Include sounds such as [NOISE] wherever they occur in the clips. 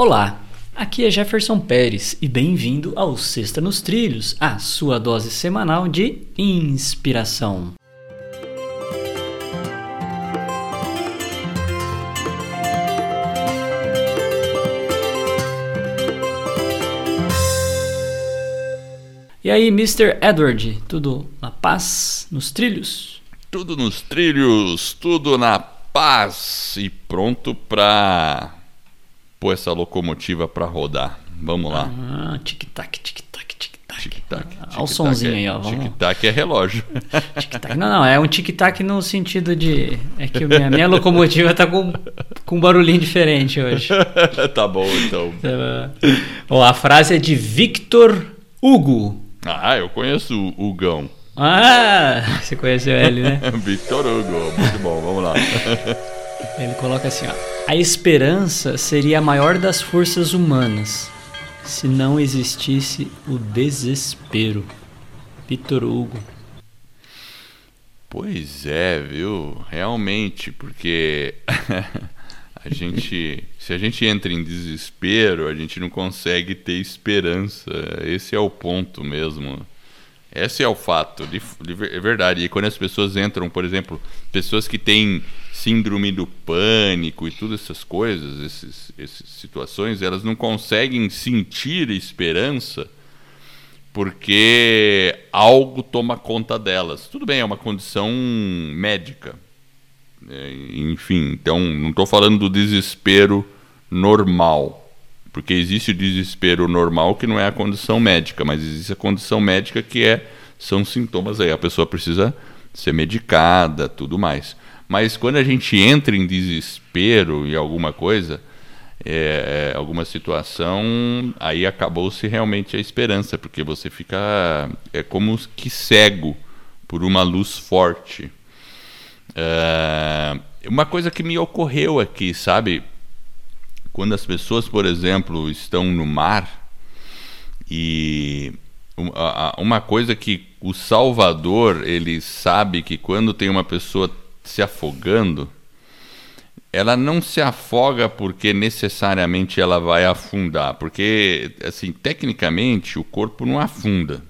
Olá, aqui é Jefferson Pérez e bem-vindo ao Sexta nos Trilhos, a sua dose semanal de inspiração. E aí, Mr. Edward, tudo na paz, nos trilhos? Tudo nos trilhos, tudo na paz e pronto pra pôr essa locomotiva pra rodar. Vamos lá. Ah, tic-tac, tic-tac, tic-tac. Tic-tac. Olha o sonzinho é, aí, ó. Tic-tac é relógio. [LAUGHS] Tic-tac. Não, não, é um tic-tac no sentido de. É que a minha, minha locomotiva tá com, com um barulhinho diferente hoje. [LAUGHS] tá bom, então. Ó, a frase é de Victor Hugo. Ah, eu conheço o Hugão. Ah, você conheceu ele, né? [LAUGHS] Victor Hugo, muito bom, vamos lá. Ele coloca assim, ó. A esperança seria a maior das forças humanas se não existisse o desespero. Victor Hugo. Pois é, viu? Realmente, porque [LAUGHS] a gente, se a gente entra em desespero, a gente não consegue ter esperança. Esse é o ponto mesmo. Esse é o fato, de, de, é verdade. E quando as pessoas entram, por exemplo, pessoas que têm síndrome do pânico e todas essas coisas, esses, essas situações, elas não conseguem sentir esperança porque algo toma conta delas. Tudo bem, é uma condição médica. É, enfim, então não estou falando do desespero normal porque existe o desespero normal que não é a condição médica, mas existe a condição médica que é são sintomas aí, a pessoa precisa ser medicada, tudo mais. Mas quando a gente entra em desespero em alguma coisa, é, alguma situação, aí acabou-se realmente a esperança, porque você fica é como que cego por uma luz forte. É, uma coisa que me ocorreu aqui, sabe? Quando as pessoas, por exemplo, estão no mar e uma coisa que o Salvador ele sabe que quando tem uma pessoa se afogando, ela não se afoga porque necessariamente ela vai afundar, porque assim tecnicamente o corpo não afunda,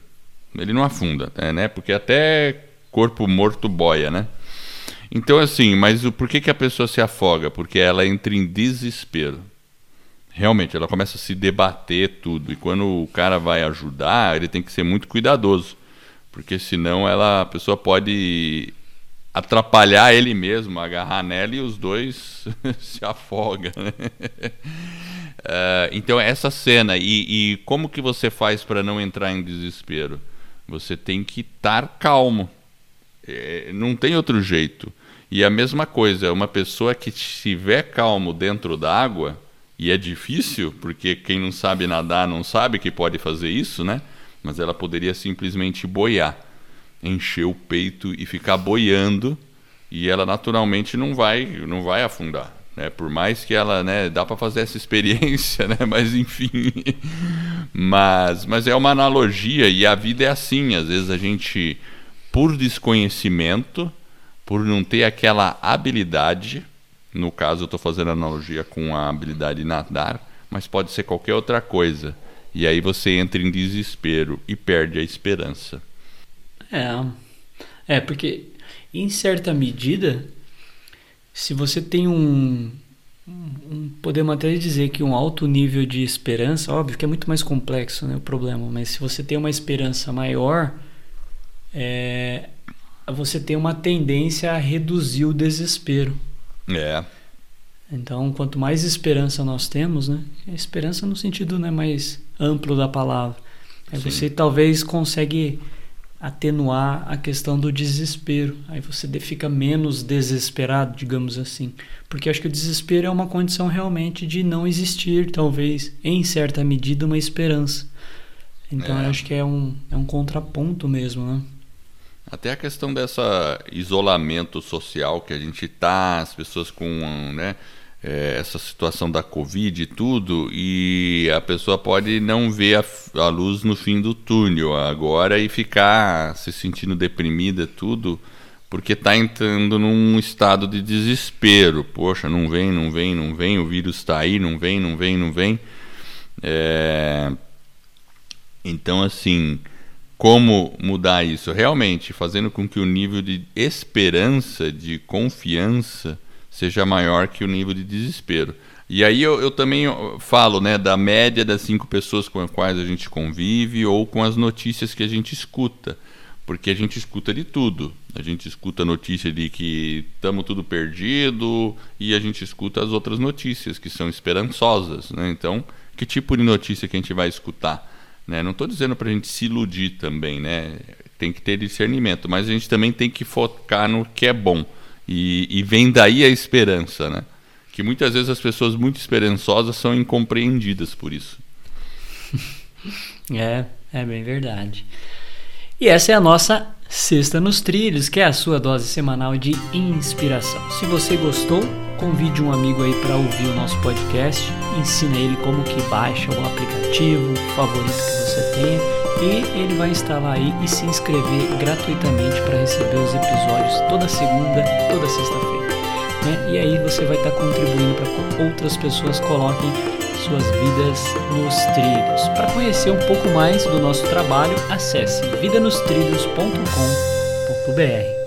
ele não afunda, né? Porque até corpo morto boia, né? Então assim, mas o por que, que a pessoa se afoga? Porque ela entra em desespero realmente ela começa a se debater tudo. E quando o cara vai ajudar, ele tem que ser muito cuidadoso, porque senão ela, a pessoa pode atrapalhar ele mesmo, agarrar nela e os dois [LAUGHS] se afogam. Né? Uh, [LAUGHS] então essa cena e, e como que você faz para não entrar em desespero? Você tem que estar calmo. É, não tem outro jeito. E a mesma coisa, uma pessoa que estiver calmo dentro da água, e é difícil, porque quem não sabe nadar não sabe que pode fazer isso, né? Mas ela poderia simplesmente boiar, encher o peito e ficar boiando, e ela naturalmente não vai, não vai afundar. Né? Por mais que ela, né, dá para fazer essa experiência, [LAUGHS] né? Mas enfim, mas, mas é uma analogia e a vida é assim. Às vezes a gente, por desconhecimento, por não ter aquela habilidade, no caso, eu estou fazendo analogia com a habilidade de nadar, mas pode ser qualquer outra coisa. E aí você entra em desespero e perde a esperança. É, é porque em certa medida, se você tem um, um, podemos até dizer que um alto nível de esperança, óbvio que é muito mais complexo né, o problema, mas se você tem uma esperança maior, é, você tem uma tendência a reduzir o desespero. É. Então, quanto mais esperança nós temos, né? Esperança no sentido né, mais amplo da palavra. Aí você talvez consegue atenuar a questão do desespero. Aí você fica menos desesperado, digamos assim. Porque acho que o desespero é uma condição realmente de não existir, talvez, em certa medida, uma esperança. Então, é. acho que é um, é um contraponto mesmo, né? Até a questão dessa isolamento social que a gente tá, as pessoas com né, é, essa situação da Covid e tudo, e a pessoa pode não ver a, a, luz no fim do túnel agora e ficar se sentindo deprimida tudo porque está entrando num estado de desespero. Poxa, não vem, não vem, não vem, o vírus está aí, não vem, não vem, não vem. É... Então, assim, como mudar isso? Realmente, fazendo com que o nível de esperança, de confiança, seja maior que o nível de desespero. E aí eu, eu, também falo né, da média das cinco pessoas com as quais a gente convive ou com as notícias que a gente escuta. Porque a gente escuta de tudo. A gente escuta a notícia de que estamos tudo perdido e a gente escuta as outras notícias que são esperançosas. Né? Então, que tipo de notícia que a gente vai escutar? Né? Não estou dizendo para a gente se iludir também, né? tem que ter discernimento, mas a gente também tem que focar no que é bom. E, e vem daí a esperança, né? Que muitas vezes as pessoas muito esperançosas são incompreendidas por isso. [LAUGHS] é, é bem verdade. E essa é a nossa Sexta nos Trilhos, que é a sua dose semanal de inspiração. Se você gostou, convide um amigo aí para ouvir o nosso podcast, ensina ele como que baixa o aplicativo favorito você tenha e ele vai instalar aí e se inscrever gratuitamente para receber os episódios toda segunda, toda sexta-feira. Né? E aí você vai estar tá contribuindo para que outras pessoas coloquem suas vidas nos trilhos. Para conhecer um pouco mais do nosso trabalho, acesse vidanostrilhos.com.br.